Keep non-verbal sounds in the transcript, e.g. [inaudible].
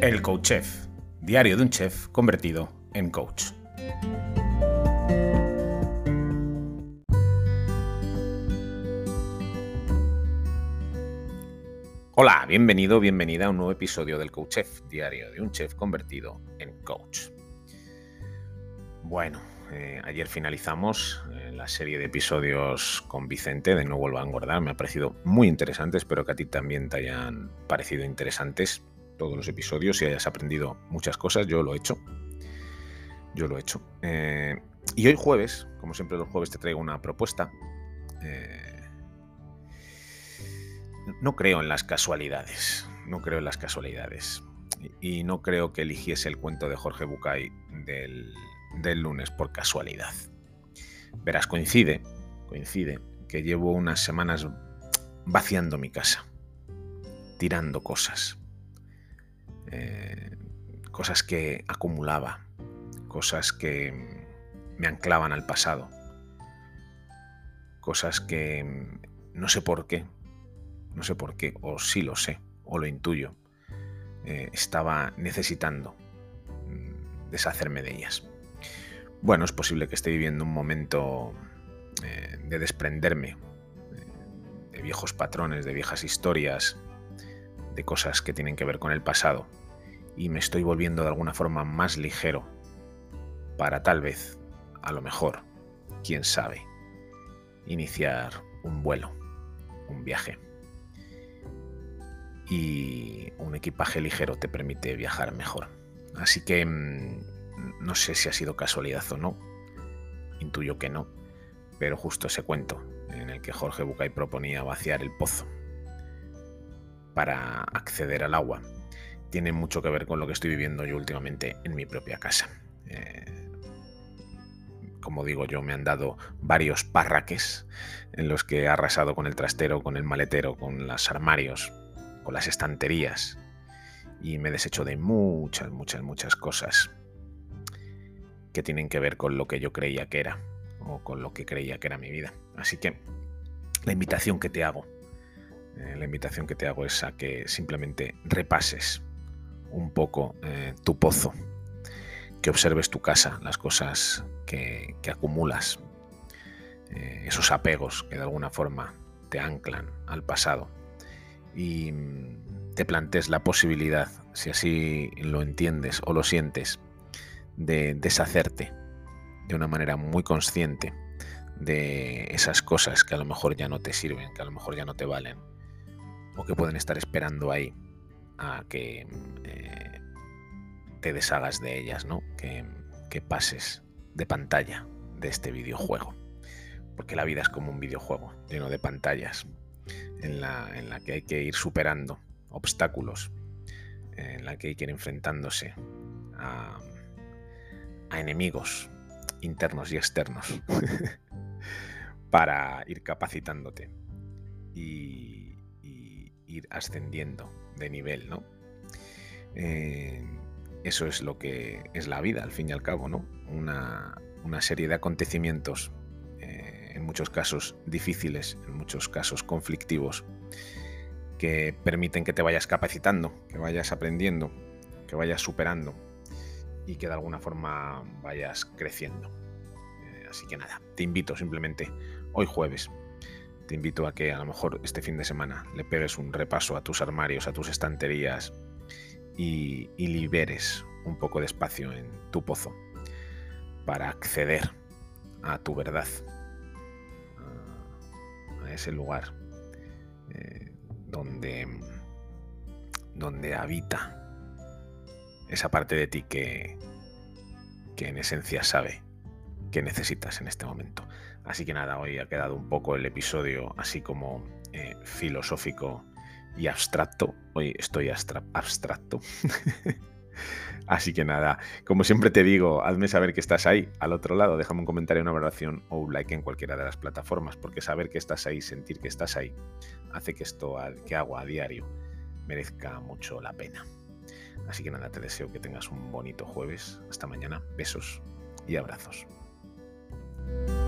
El Coach Chef, diario de un chef convertido en coach. Hola, bienvenido, bienvenida a un nuevo episodio del Coach Chef, diario de un chef convertido en coach. Bueno, eh, ayer finalizamos eh, la serie de episodios con Vicente de No Vuelva a Engordar. Me ha parecido muy interesante. Espero que a ti también te hayan parecido interesantes todos los episodios y hayas aprendido muchas cosas. Yo lo he hecho. Yo lo he hecho. Eh, y hoy jueves, como siempre los jueves te traigo una propuesta. no creo en las casualidades. No creo en las casualidades. Y no creo que eligiese el cuento de Jorge Bucay del del lunes por casualidad. Verás, coincide, coincide que llevo unas semanas vaciando mi casa, tirando cosas, eh, cosas que acumulaba, cosas que me anclaban al pasado, cosas que no sé por qué, no sé por qué, o sí lo sé, o lo intuyo, eh, estaba necesitando mm, deshacerme de ellas. Bueno, es posible que esté viviendo un momento eh, de desprenderme de viejos patrones, de viejas historias, de cosas que tienen que ver con el pasado. Y me estoy volviendo de alguna forma más ligero para tal vez, a lo mejor, quién sabe, iniciar un vuelo, un viaje. Y un equipaje ligero te permite viajar mejor. Así que mm, no sé si ha sido casualidad o no, intuyo que no, pero justo ese cuento en el que Jorge Bucay proponía vaciar el pozo para acceder al agua tiene mucho que ver con lo que estoy viviendo yo últimamente en mi propia casa. Eh, como digo yo, me han dado varios parraques en los que he arrasado con el trastero, con el maletero, con los armarios, con las estanterías y me deshecho de muchas, muchas, muchas cosas que tienen que ver con lo que yo creía que era o con lo que creía que era mi vida. Así que la invitación que te hago, eh, la invitación que te hago es a que simplemente repases un poco eh, tu pozo, que observes tu casa, las cosas que, acumulas, eh, esos apegos que de alguna forma te anclan al pasado y mm, te plantees la posibilidad, si así lo entiendes o lo sientes, de deshacerte de una manera muy consciente de esas cosas que a lo mejor ya no te sirven, que a lo mejor ya no te valen, o que pueden estar esperando ahí a que eh, te deshagas de ellas, ¿no? Que, pases de pantalla de este videojuego. Porque la vida es como un videojuego lleno de pantallas en la, que hay que ir superando obstáculos, en la que hay que ir enfrentándose a enemigos internos y externos [laughs] para ir capacitándote y, ir ascendiendo de nivel, ¿no? Eh, eso es lo que es la vida, al fin y al cabo, ¿no? Una, serie de acontecimientos, eh, en muchos casos difíciles, en muchos casos conflictivos, que permiten que te vayas capacitando, que vayas aprendiendo, que vayas superando y que de alguna forma vayas creciendo. Eh, así que nada, te invito simplemente hoy jueves, te invito a que a lo mejor este fin de semana le pegues un repaso a tus armarios, a tus estanterías y, liberes un poco de espacio en tu pozo para acceder a tu verdad, a, ese lugar eh, donde, donde habita esa parte de ti que, que en esencia sabe que necesitas en este momento. Así que nada, hoy ha quedado un poco el episodio así como eh, filosófico y abstracto. Hoy estoy abstracto. [laughs] Así que nada, como siempre te digo, hazme saber que estás ahí al otro lado, déjame un comentario, una valoración o un like en cualquiera de las plataformas, porque saber que estás ahí, sentir que estás ahí, hace que esto que hago a diario merezca mucho la pena. Así que nada, te deseo que tengas un bonito jueves. Hasta mañana. Besos y abrazos. thank you